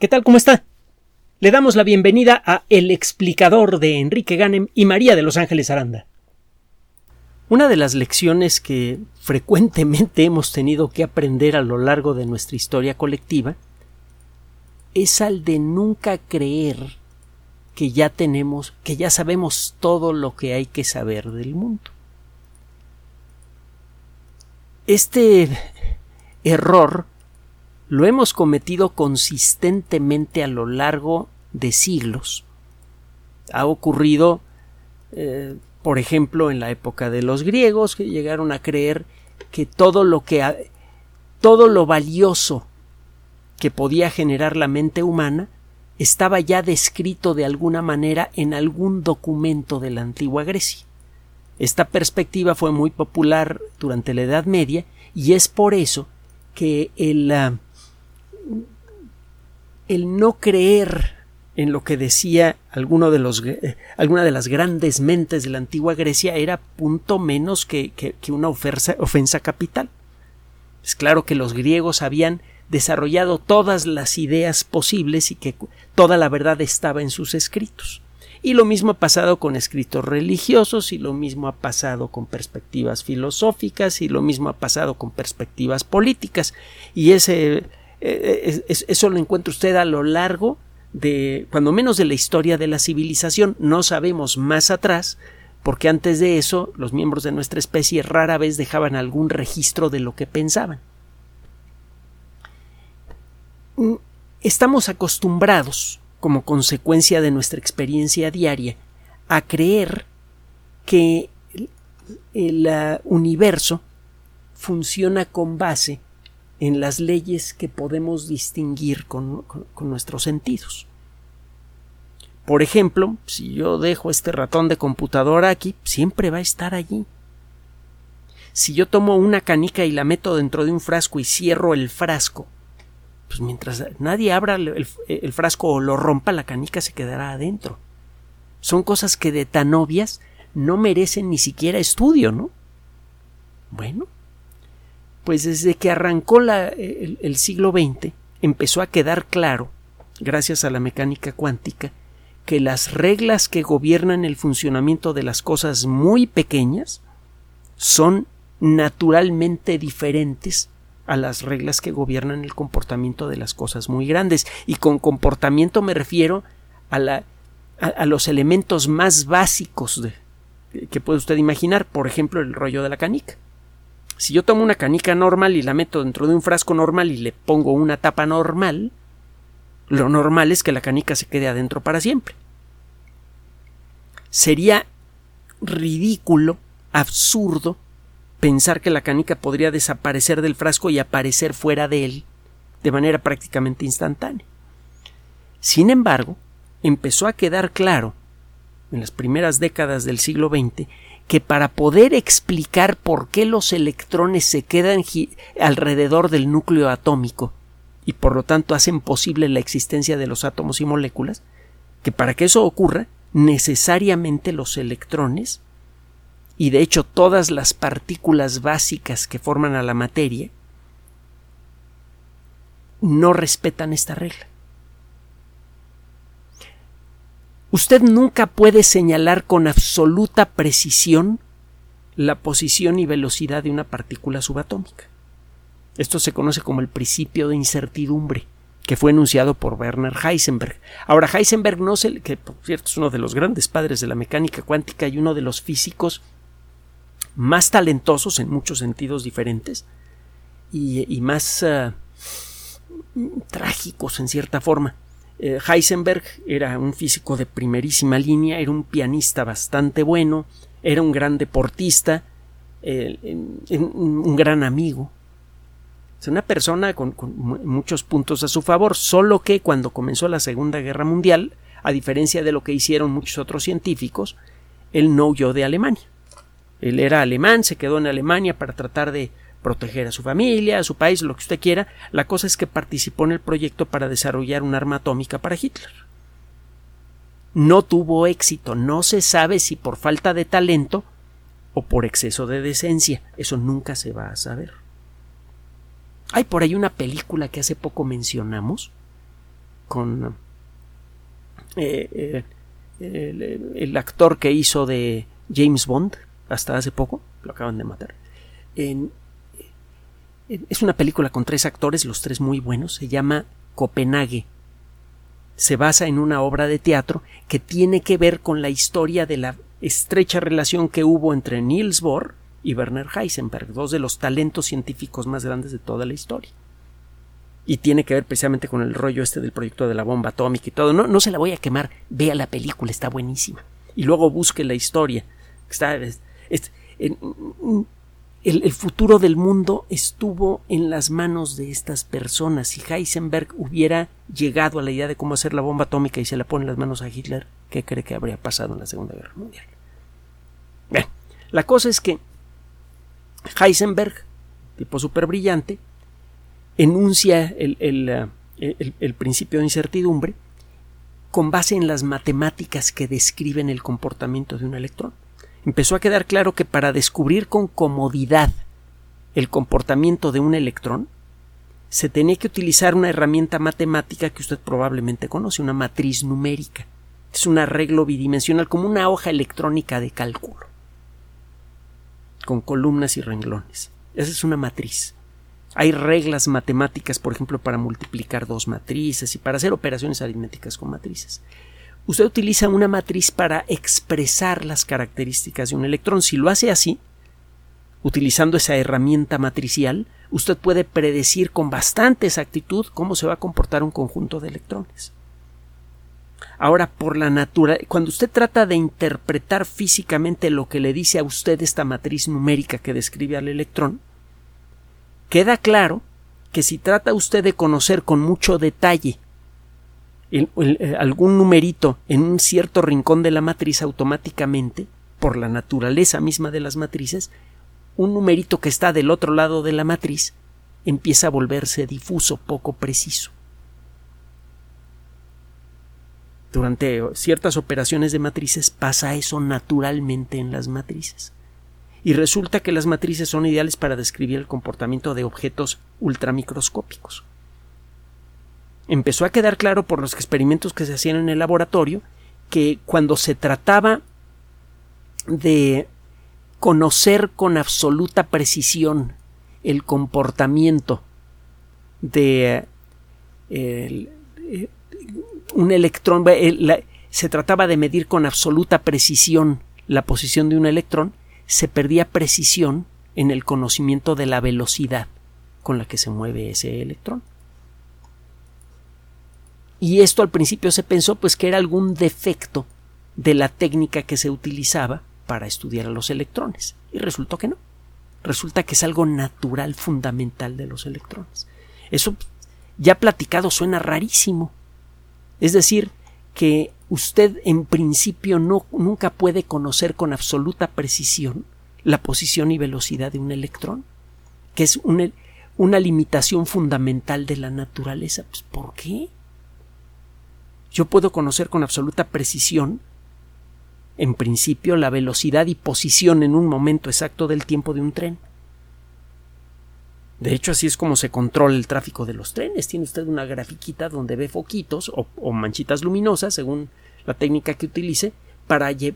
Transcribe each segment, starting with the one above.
¿Qué tal? ¿Cómo está? Le damos la bienvenida a El explicador de Enrique Ganem y María de Los Ángeles Aranda. Una de las lecciones que frecuentemente hemos tenido que aprender a lo largo de nuestra historia colectiva es al de nunca creer que ya tenemos, que ya sabemos todo lo que hay que saber del mundo. Este error lo hemos cometido consistentemente a lo largo de siglos. Ha ocurrido, eh, por ejemplo, en la época de los griegos, que llegaron a creer que todo lo que todo lo valioso que podía generar la mente humana estaba ya descrito de alguna manera en algún documento de la antigua Grecia. Esta perspectiva fue muy popular durante la Edad Media y es por eso que el, ah, el no creer en lo que decía eh, alguna de las grandes mentes de la antigua Grecia era punto menos que, una ofensa capital. Es claro que los griegos habían desarrollado todas las ideas posibles y que toda la verdad estaba en sus escritos. Y lo mismo ha pasado con escritos religiosos, y lo mismo ha pasado con perspectivas filosóficas, y lo mismo ha pasado con perspectivas políticas. Y ese eh, eso lo encuentra usted a lo largo de, cuando menos de la historia de la civilización. No sabemos más atrás, porque antes de eso los miembros de nuestra especie rara vez dejaban algún registro de lo que pensaban. Mm, estamos acostumbrados, como consecuencia de nuestra experiencia diaria, a creer que el universo funciona con base en las leyes que podemos distinguir con, nuestros sentidos. Por ejemplo, si yo dejo este ratón de computadora aquí, siempre va a estar allí. Si yo tomo una canica y la meto dentro de un frasco y cierro el frasco, pues mientras nadie abra el, el, frasco o lo rompa, la canica se quedará adentro. Son cosas que de tan obvias no merecen ni siquiera estudio, ¿no? Bueno, pues desde que arrancó el, siglo XX empezó a quedar claro, gracias a la mecánica cuántica, que las reglas que gobiernan el funcionamiento de las cosas muy pequeñas son naturalmente diferentes a las reglas que gobiernan el comportamiento de las cosas muy grandes. Y con comportamiento me refiero a, los elementos más básicos de, que puede usted imaginar, por ejemplo, el rollo de la canica. Si yo tomo una canica normal y la meto dentro de un frasco normal y le pongo una tapa normal, lo normal es que la canica se quede adentro para siempre. Sería ridículo, absurdo, pensar que la canica podría desaparecer del frasco y aparecer fuera de él de manera prácticamente instantánea. Sin embargo, empezó a quedar claro en las primeras décadas del siglo XX que para poder explicar por qué los electrones se quedan alrededor del núcleo atómico y por lo tanto hacen posible la existencia de los átomos y moléculas, que para que eso ocurra, necesariamente los electrones y de hecho todas las partículas básicas que forman a la materia no respetan esta regla. Usted nunca puede señalar con absoluta precisión la posición y velocidad de una partícula subatómica. Esto se conoce como el principio de incertidumbre, que fue enunciado por Werner Heisenberg. Ahora, Heisenberg no sé, que por cierto es uno de los grandes padres de la mecánica cuántica y uno de los físicos más talentosos en muchos sentidos diferentes y, más ah, trágicos en cierta forma. Eh, Heisenberg era un físico de primerísima línea, era un pianista bastante bueno, era un gran deportista, un gran amigo. Es una persona con, muchos puntos a su favor, solo que cuando comenzó la Segunda Guerra Mundial, a diferencia de lo que hicieron muchos otros científicos, él no huyó de Alemania. Él era alemán, se quedó en Alemania para tratar de proteger a su familia, a su país, lo que usted quiera. La cosa es que participó en el proyecto para desarrollar un arma atómica para Hitler. No tuvo éxito, no se sabe si por falta de talento o por exceso de decencia. Eso nunca se va a saber. Hay por ahí una película que hace poco mencionamos, con eh, el, actor que hizo de James Bond hasta hace poco, lo acaban de matar. Es una película con tres actores, los tres muy buenos, se llama Copenhague. Se basa en una obra de teatro que tiene que ver con la historia de la estrecha relación que hubo entre Niels Bohr y Werner Heisenberg, dos de los talentos científicos más grandes de toda la historia. Y tiene que ver precisamente con el rollo este del proyecto de la bomba atómica y todo. No, no se la voy a quemar, vea la película, está buenísima. Y luego busque la historia. Está, el, futuro del mundo estuvo en las manos de estas personas. Si Heisenberg hubiera llegado a la idea de cómo hacer la bomba atómica y se la pone en las manos a Hitler, ¿qué cree que habría pasado en la Segunda Guerra Mundial? Bien, la cosa es que Heisenberg, tipo súper brillante, enuncia el, el principio de incertidumbre con base en las matemáticas que describen el comportamiento de un electrón. Empezó a quedar claro que para descubrir con comodidad el comportamiento de un electrón, se tenía que utilizar una herramienta matemática que usted probablemente conoce, una matriz numérica. Es un arreglo bidimensional como una hoja electrónica de cálculo con columnas y renglones. Esa es una matriz. Hay reglas matemáticas, por ejemplo, para multiplicar dos matrices y para hacer operaciones aritméticas con matrices. Usted utiliza una matriz para expresar las características de un electrón. Si lo hace así, utilizando esa herramienta matricial, usted puede predecir con bastante exactitud cómo se va a comportar un conjunto de electrones. Ahora, por la naturaleza, cuando usted trata de interpretar físicamente lo que le dice a usted esta matriz numérica que describe al electrón, queda claro que si trata usted de conocer con mucho detalle eh, algún numerito en un cierto rincón de la matriz automáticamente, por la naturaleza misma de las matrices, un numerito que está del otro lado de la matriz empieza a volverse difuso, poco preciso. Durante ciertas operaciones de matrices pasa eso naturalmente en las matrices. Y resulta que las matrices son ideales para describir el comportamiento de objetos ultramicroscópicos. Empezó a quedar claro por los experimentos que se hacían en el laboratorio que cuando se trataba de conocer con absoluta precisión el comportamiento de eh, un electrón, se trataba de medir con absoluta precisión la posición de un electrón, se perdía precisión en el conocimiento de la velocidad con la que se mueve ese electrón. Y esto al principio se pensó pues que era algún defecto de la técnica que se utilizaba para estudiar a los electrones. Y resultó que no. Resulta que es algo natural fundamental de los electrones. Eso ya platicado suena rarísimo, es decir, que usted en principio no, nunca puede conocer con absoluta precisión la posición y velocidad de un electrón, que es una, limitación fundamental de la naturaleza. Pues, ¿Por qué? Yo puedo conocer con absoluta precisión, en principio, la velocidad y posición en un momento exacto del tiempo de un tren. De hecho, así es como se controla el tráfico de los trenes. Tiene usted una grafiquita donde ve foquitos o, manchitas luminosas, según la técnica que utilice, para eh,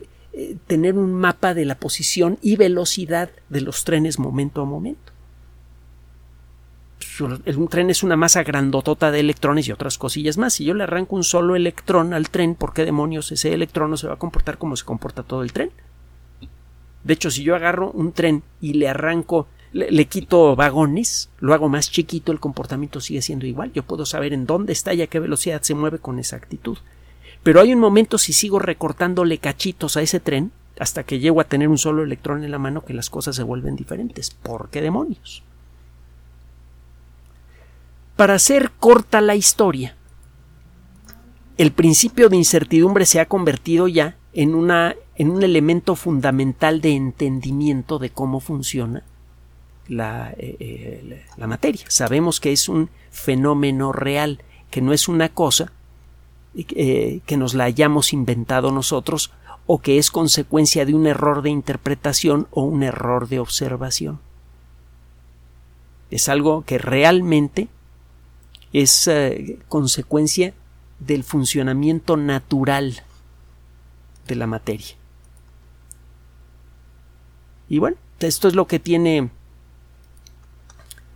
tener un mapa de la posición y velocidad de los trenes momento a momento. Un tren es una masa grandotota de electrones y otras cosillas más. Si yo le arranco un solo electrón al tren, ¿por qué demonios ese electrón no se va a comportar como se comporta todo el tren? De hecho, si yo agarro un tren y le arranco le, quito vagones, lo hago más chiquito, el comportamiento sigue siendo igual. Yo puedo saber en dónde está y a qué velocidad se mueve con exactitud. Pero hay un momento si sigo recortándole cachitos a ese tren, hasta que llego a tener un solo electrón en la mano, que las cosas se vuelven diferentes. ¿Por qué demonios? Para hacer corta la historia, el principio de incertidumbre se ha convertido ya en, una, en un elemento fundamental de entendimiento de cómo funciona la, eh, eh, materia. Sabemos que es un fenómeno real, que no es una cosa eh, que nos la hayamos inventado nosotros o que es consecuencia de un error de interpretación o un error de observación. Es algo que realmente es consecuencia del funcionamiento natural de la materia. Y bueno, esto es lo que tiene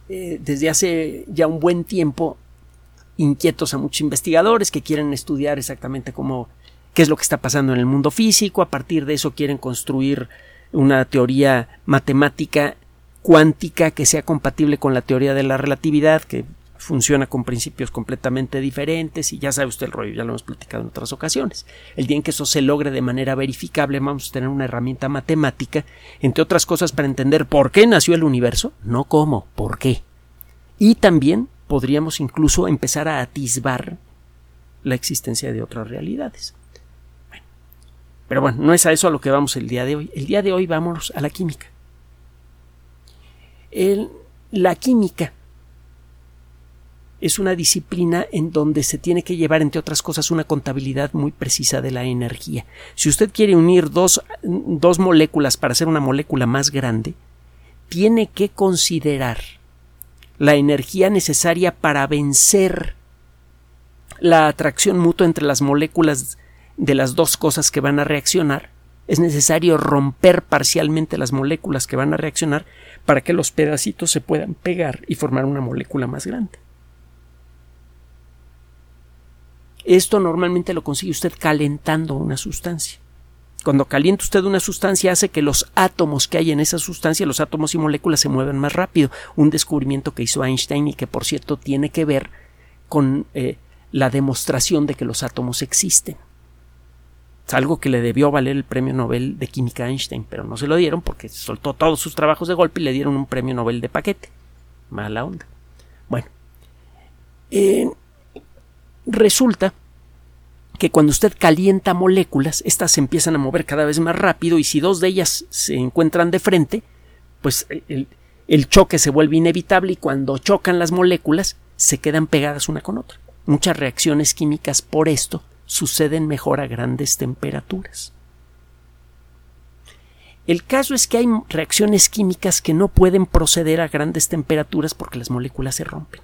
eh, desde hace ya un buen tiempo inquietos a muchos investigadores que quieren estudiar exactamente cómo qué es lo que está pasando en el mundo físico, a partir de eso quieren construir una teoría matemática cuántica que sea compatible con la teoría de la relatividad, que funciona con principios completamente diferentes y ya sabe usted el rollo, ya lo hemos platicado en otras ocasiones. El día en que eso se logre de manera verificable vamos a tener una herramienta matemática, entre otras cosas, para entender por qué nació el universo, no cómo, por qué. Y también podríamos incluso empezar a atisbar la existencia de otras realidades. pero bueno, no es a eso a lo que vamos el día de hoy. El día de hoy vamos a la química. la química es una disciplina en donde se tiene que llevar, entre otras cosas, una contabilidad muy precisa de la energía. Si usted quiere unir dos, dos moléculas para hacer una molécula más grande, tiene que considerar la energía necesaria para vencer la atracción mutua entre las moléculas de las dos cosas que van a reaccionar. Es necesario romper parcialmente las moléculas que van a reaccionar para que los pedacitos se puedan pegar y formar una molécula más grande. Esto normalmente lo consigue usted calentando una sustancia. Cuando calienta usted una sustancia hace que los átomos que hay en esa sustancia, los átomos y moléculas se muevan más rápido. Un descubrimiento que hizo Einstein y que por cierto tiene que ver con eh, la demostración de que los átomos existen. Es algo que le debió valer el premio Nobel de Química a Einstein, pero no se lo dieron porque soltó todos sus trabajos de golpe y le dieron un premio Nobel de paquete. Mala onda. Bueno, resulta que cuando usted calienta moléculas, éstas se empiezan a mover cada vez más rápido y si dos de ellas se encuentran de frente, pues el, el, choque se vuelve inevitable y cuando chocan las moléculas se quedan pegadas una con otra. Muchas reacciones químicas por esto suceden mejor a grandes temperaturas. El caso es que hay reacciones químicas que no pueden proceder a grandes temperaturas porque las moléculas se rompen.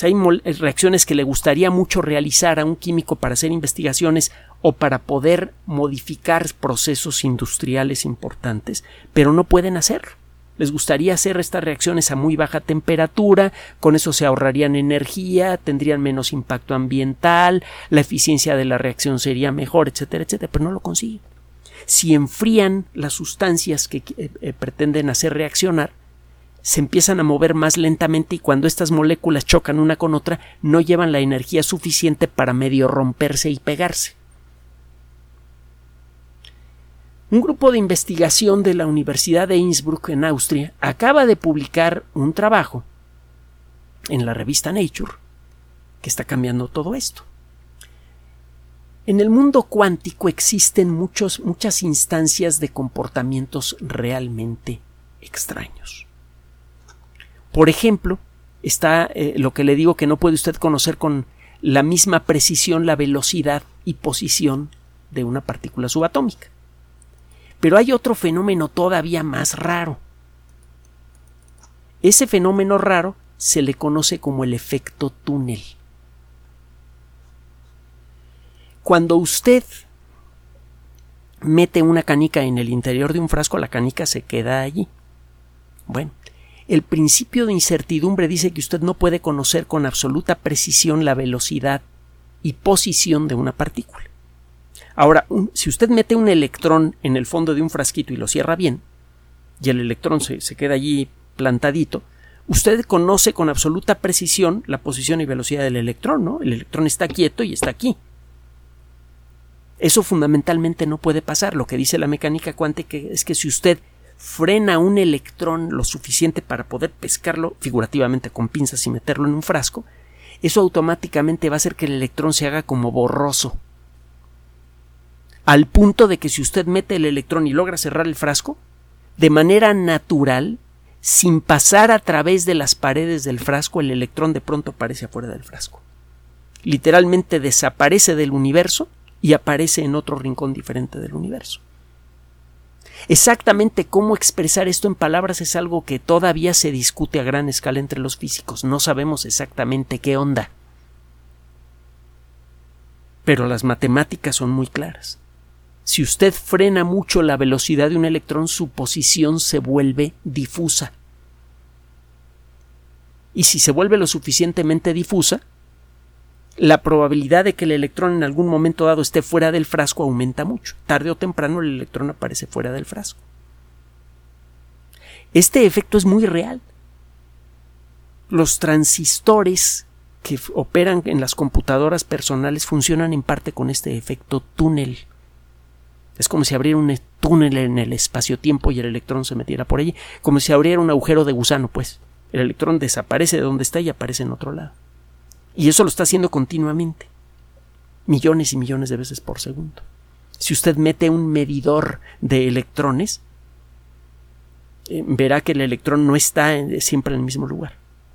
Hay eh, reacciones que le gustaría mucho realizar a un químico para hacer investigaciones o para poder modificar procesos industriales importantes, pero no pueden hacerlo. Les gustaría hacer estas reacciones a muy baja temperatura, con eso se ahorrarían energía, tendrían menos impacto ambiental, la eficiencia de la reacción sería mejor, etcétera, etcétera, pero no lo consiguen. Si enfrían las sustancias que eh, eh, pretenden hacer reaccionar, se empiezan a mover más lentamente y cuando estas moléculas chocan una con otra no llevan la energía suficiente para medio romperse y pegarse. Un grupo de investigación de la Universidad de Innsbruck en Austria acaba de publicar un trabajo en la revista Nature que está cambiando todo esto. En el mundo cuántico existen muchos, muchas instancias de comportamientos realmente extraños. Por ejemplo, está eh, lo que le digo que no puede usted conocer con la misma precisión la velocidad y posición de una partícula subatómica. Pero hay otro fenómeno todavía más raro. Ese fenómeno raro se le conoce como el efecto túnel. Cuando usted mete una canica en el interior de un frasco, la canica se queda allí. Bueno, el principio de incertidumbre dice que usted no puede conocer con absoluta precisión la velocidad y posición de una partícula. Ahora, si usted mete un electrón en el fondo de un frasquito y lo cierra bien, y el electrón se, se queda allí plantadito, usted conoce con absoluta precisión la posición y velocidad del electrón, ¿no? El electrón está quieto y está aquí. Eso fundamentalmente no puede pasar. Lo que dice la mecánica cuántica es que si usted frena un electrón lo suficiente para poder pescarlo figurativamente con pinzas y meterlo en un frasco, eso automáticamente va a hacer que el electrón se haga como borroso. Al punto de que si usted mete el electrón y logra cerrar el frasco, de manera natural, sin pasar a través de las paredes del frasco, el electrón de pronto aparece afuera del frasco. Literalmente desaparece del universo y aparece en otro rincón diferente del universo. Exactamente cómo expresar esto en palabras es algo que todavía se discute a gran escala entre los físicos. No sabemos exactamente qué onda. pero las matemáticas son muy claras. Si usted frena mucho la velocidad de un electrón, su posición se vuelve difusa. Y si se vuelve lo suficientemente difusa, la probabilidad de que el electrón en algún momento dado esté fuera del frasco aumenta mucho. Tarde o temprano el electrón aparece fuera del frasco. Este efecto es muy real. Los transistores que operan en las computadoras personales funcionan en parte con este efecto túnel. Es como si abriera un túnel en el espacio-tiempo y el electrón se metiera por allí, como si abriera un agujero de gusano, pues. El electrón desaparece de donde está y aparece en otro lado. Y eso lo está haciendo continuamente, millones y millones de veces por segundo. Si usted mete un medidor de electrones, eh, verá que el electrón no está siempre en el mismo lugar.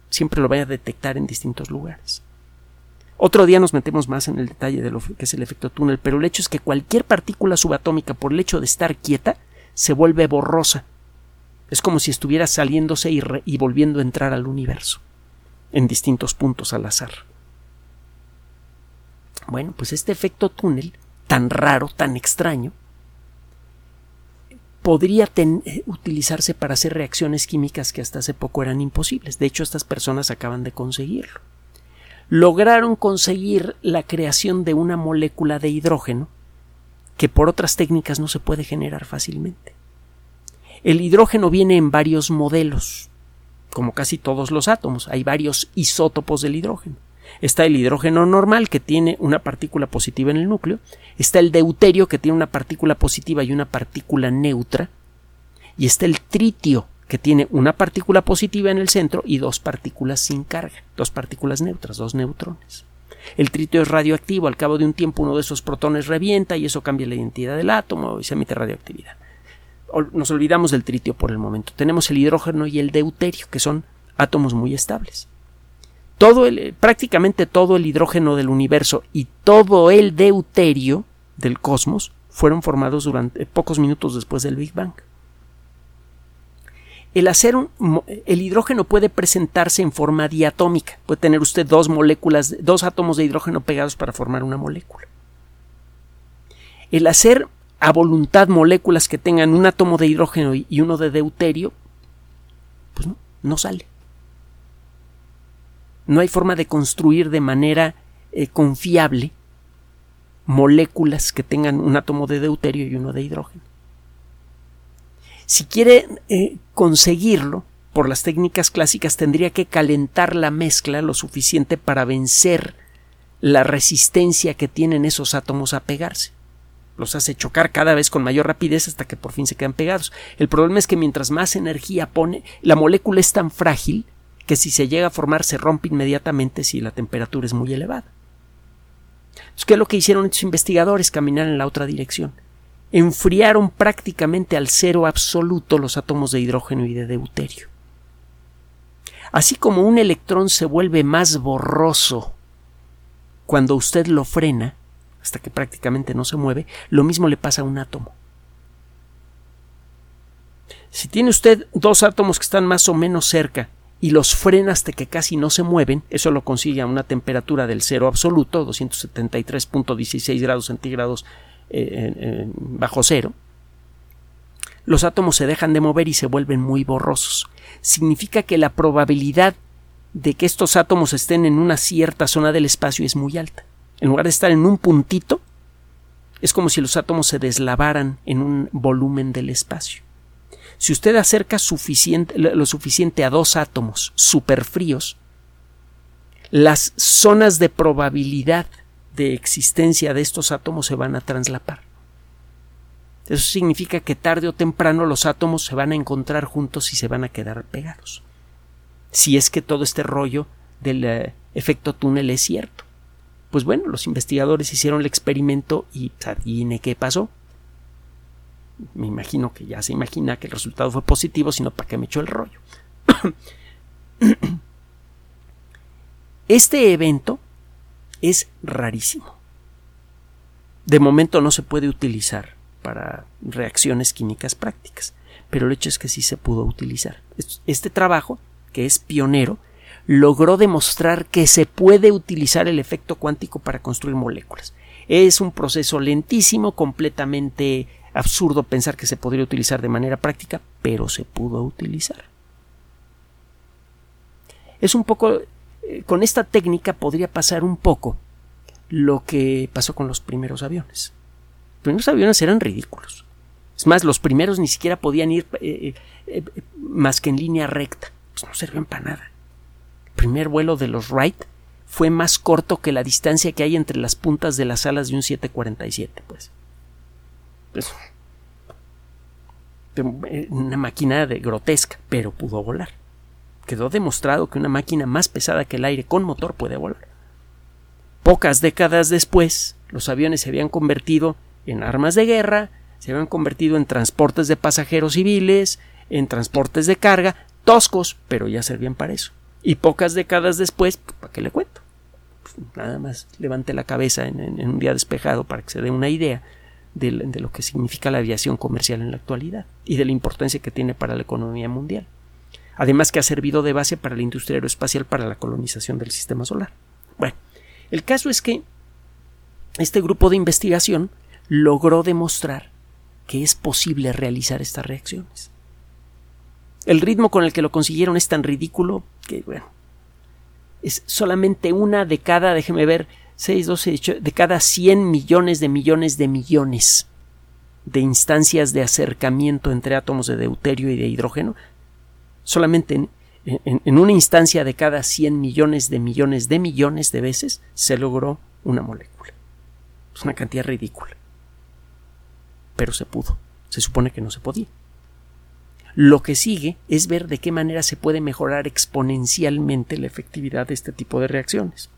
Siempre lo va a detectar en distintos lugares. Otro día nos metemos más en el detalle de lo que es el efecto túnel, pero el hecho es que cualquier partícula subatómica, por el hecho de estar quieta, se vuelve borrosa. Es como si estuviera saliéndose y, y volviendo a entrar al universo, en distintos puntos al azar. Bueno, pues este efecto túnel, tan raro, tan extraño, podría eh, utilizarse para hacer reacciones químicas que hasta hace poco eran imposibles. De hecho, estas personas acaban de conseguirlo. Lograron conseguir la creación de una molécula de hidrógeno que por otras técnicas no se puede generar fácilmente. El hidrógeno viene en varios modelos, como casi todos los átomos. Hay varios isótopos del hidrógeno. Está el hidrógeno normal que tiene una partícula positiva en el núcleo, está el deuterio que tiene una partícula positiva y una partícula neutra, y está el tritio que tiene una partícula positiva en el centro y dos partículas sin carga, dos partículas neutras, dos neutrones. El tritio es radioactivo, al cabo de un tiempo uno de esos protones revienta y eso cambia la identidad del átomo y se emite radioactividad. Nos olvidamos del tritio por el momento. Tenemos el hidrógeno y el deuterio, que son átomos muy estables el, prácticamente todo el hidrógeno del universo y todo el deuterio del cosmos fueron formados durante pocos minutos después del Big Bang. El, acero, el hidrógeno puede presentarse en forma diatómica. Puede tener usted dos moléculas, dos átomos de hidrógeno pegados para formar una molécula. El hacer a voluntad moléculas que tengan un átomo de hidrógeno y uno de deuterio, pues no, no sale. No hay forma de construir de manera eh, confiable moléculas que tengan un átomo de deuterio y uno de hidrógeno. Si quiere eh, conseguirlo, por las técnicas clásicas tendría que calentar la mezcla lo suficiente para vencer la resistencia que tienen esos átomos a pegarse. Los hace chocar cada vez con mayor rapidez hasta que por fin se quedan pegados. El problema es que mientras más energía pone, la molécula es tan frágil que si se llega a formar se rompe inmediatamente si la temperatura es muy elevada. ¿Qué es lo que hicieron estos investigadores? Caminar en la otra dirección. Enfriaron prácticamente al cero absoluto los átomos de hidrógeno y de deuterio. Así como un electrón se vuelve más borroso cuando usted lo frena, hasta que prácticamente no se mueve, lo mismo le pasa a un átomo. Si tiene usted dos átomos que están más o menos cerca y los frena hasta que casi no se mueven, eso lo consigue a una temperatura del cero absoluto, 273.16 grados centígrados eh, bajo cero, los átomos se dejan de mover y se vuelven muy borrosos. Significa que la probabilidad de que estos átomos estén en una cierta zona del espacio es muy alta. En lugar de estar en un puntito, es como si los átomos se deslavaran en un volumen del espacio. Si usted acerca lo suficiente a dos átomos superfríos, las zonas de probabilidad de existencia de estos átomos se van a translapar. Eso significa que tarde o temprano los átomos se van a encontrar juntos y se van a quedar pegados. Si es que todo este rollo del eh, efecto túnel es cierto. Pues bueno, los investigadores hicieron el experimento y adivine qué pasó me imagino que ya se imagina que el resultado fue positivo, sino para qué me echó el rollo. Este evento es rarísimo. De momento no se puede utilizar para reacciones químicas prácticas, pero el hecho es que sí se pudo utilizar. Este trabajo, que es pionero, logró demostrar que se puede utilizar el efecto cuántico para construir moléculas. Es un proceso lentísimo, completamente absurdo pensar que se podría utilizar de manera práctica, pero se pudo utilizar. Es un poco, eh, con esta técnica podría pasar un poco lo que pasó con los primeros aviones. Los primeros aviones eran ridículos. Es más, los primeros ni siquiera podían ir eh, eh, más que en línea recta. Pues no servían para nada. El primer vuelo de los Wright fue más corto que la distancia que hay entre las puntas de las alas de un 747, pues. Pues eh, una máquina de grotesca, pero pudo volar. Quedó demostrado que una máquina más pesada que el aire con motor puede volar. Pocas décadas después, los aviones se habían convertido en armas de guerra, se habían convertido en transportes de pasajeros civiles, en transportes de carga, toscos, pero ya servían para eso. Y pocas décadas después, ¿para qué le cuento? nada más levante la cabeza en, un día despejado para que se dé una idea de, lo que significa la aviación comercial en la actualidad y de la importancia que tiene para la economía mundial. Además que ha servido de base para la industria aeroespacial para la colonización del sistema solar. Bueno, el caso es que este grupo de investigación logró demostrar que es posible realizar estas reacciones. El ritmo con el que lo consiguieron es tan ridículo que, bueno, es solamente una de cada, déjeme ver, 6, 12, de cada 100 millones de millones de millones de instancias de acercamiento entre átomos de deuterio y de hidrógeno, solamente en, en, una instancia de cada 100 millones de millones de millones de veces se logró una molécula. Es una cantidad ridícula. Pero se pudo. Se supone que no se podía. Lo que sigue es ver de qué manera se puede mejorar exponencialmente la efectividad de este tipo de reacciones.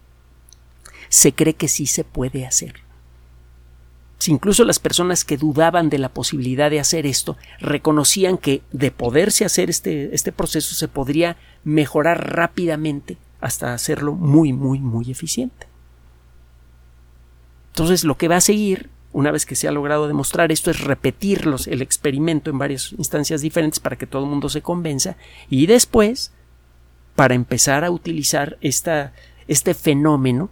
Se cree que sí se puede hacer. Si incluso las personas que dudaban de la posibilidad de hacer esto reconocían que de poderse hacer este, este proceso se podría mejorar rápidamente hasta hacerlo muy, muy, muy eficiente. Entonces lo que va a seguir una vez que se ha logrado demostrar esto, es repetirlos el experimento en varias instancias diferentes para que todo el mundo se convenza y después, para empezar a utilizar esta, este fenómeno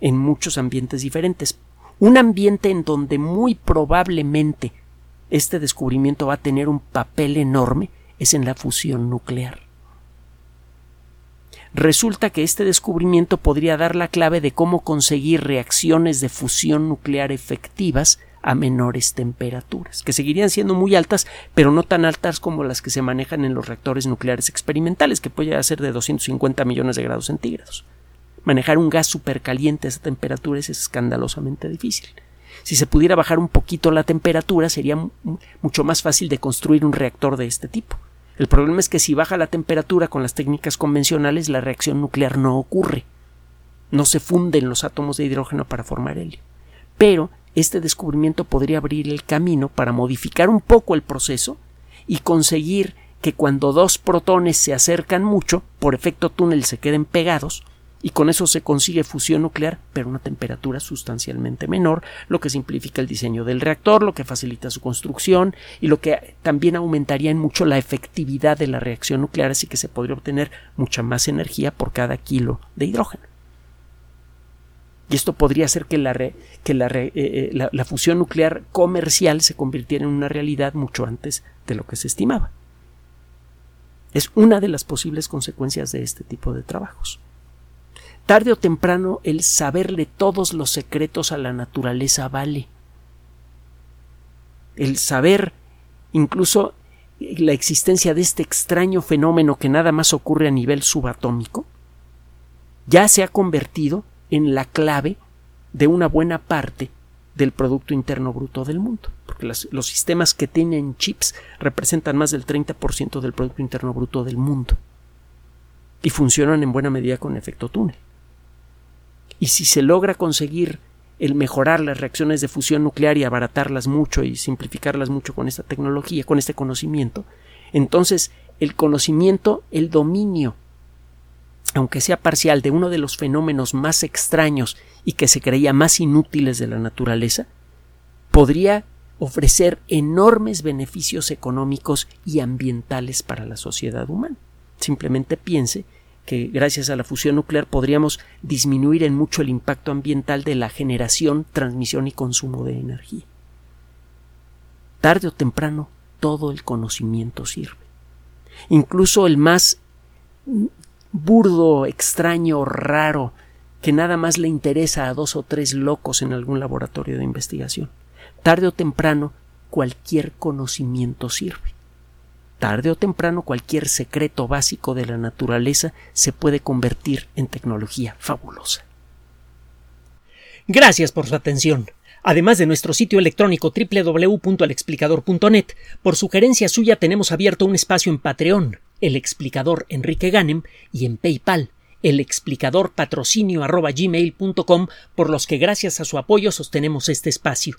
en muchos ambientes diferentes. Un ambiente en donde muy probablemente este descubrimiento va a tener un papel enorme es en la fusión nuclear resulta que este descubrimiento podría dar la clave de cómo conseguir reacciones de fusión nuclear efectivas a menores temperaturas, que seguirían siendo muy altas, pero no tan altas como las que se manejan en los reactores nucleares experimentales, que puede ser de 250 millones de grados centígrados. Manejar un gas supercaliente a esa temperatura es escandalosamente difícil. Si se pudiera bajar un poquito la temperatura, sería mucho más fácil de construir un reactor de este tipo. El problema es que si baja la temperatura con las técnicas convencionales, la reacción nuclear no ocurre. No se funden los átomos de hidrógeno para formar helio. Pero este descubrimiento podría abrir el camino para modificar un poco el proceso y conseguir que cuando dos protones se acercan mucho, por efecto túnel se queden pegados, y con eso se consigue fusión nuclear, pero a una temperatura sustancialmente menor, lo que simplifica el diseño del reactor, lo que facilita su construcción y lo que también aumentaría en mucho la efectividad de la reacción nuclear, así que se podría obtener mucha más energía por cada kilo de hidrógeno. Y esto podría hacer que, la, eh, eh, la fusión nuclear comercial se convirtiera en una realidad mucho antes de lo que se estimaba. Es una de las posibles consecuencias de este tipo de trabajos. Tarde o temprano el saberle todos los secretos a la naturaleza vale. El saber incluso la existencia de este extraño fenómeno que nada más ocurre a nivel subatómico, ya se ha convertido en la clave de una buena parte del Producto Interno Bruto del mundo, porque los sistemas que tienen chips representan más del 30% del Producto Interno Bruto del mundo y funcionan en buena medida con efecto túnel y si se logra conseguir el mejorar las reacciones de fusión nuclear y abaratarlas mucho y simplificarlas mucho con esta tecnología, con este conocimiento, entonces el conocimiento, el dominio, aunque sea parcial, de uno de los fenómenos más extraños y que se creía más inútiles de la naturaleza, podría ofrecer enormes beneficios económicos y ambientales para la sociedad humana. Simplemente piense que gracias a la fusión nuclear podríamos disminuir en mucho el impacto ambiental de la generación, transmisión y consumo de energía. Tarde o temprano todo el conocimiento sirve. Incluso el más burdo, extraño, raro, que nada más le interesa a dos o tres locos en algún laboratorio de investigación. Tarde o temprano cualquier conocimiento sirve. Tarde o temprano cualquier secreto básico de la naturaleza se puede convertir en tecnología fabulosa. Gracias por su atención. Además de nuestro sitio electrónico www.alexplicador.net, por sugerencia suya tenemos abierto un espacio en Patreon, el explicador Enrique Ganem, y en PayPal, el explicador patrocinio por los que gracias a su apoyo sostenemos este espacio.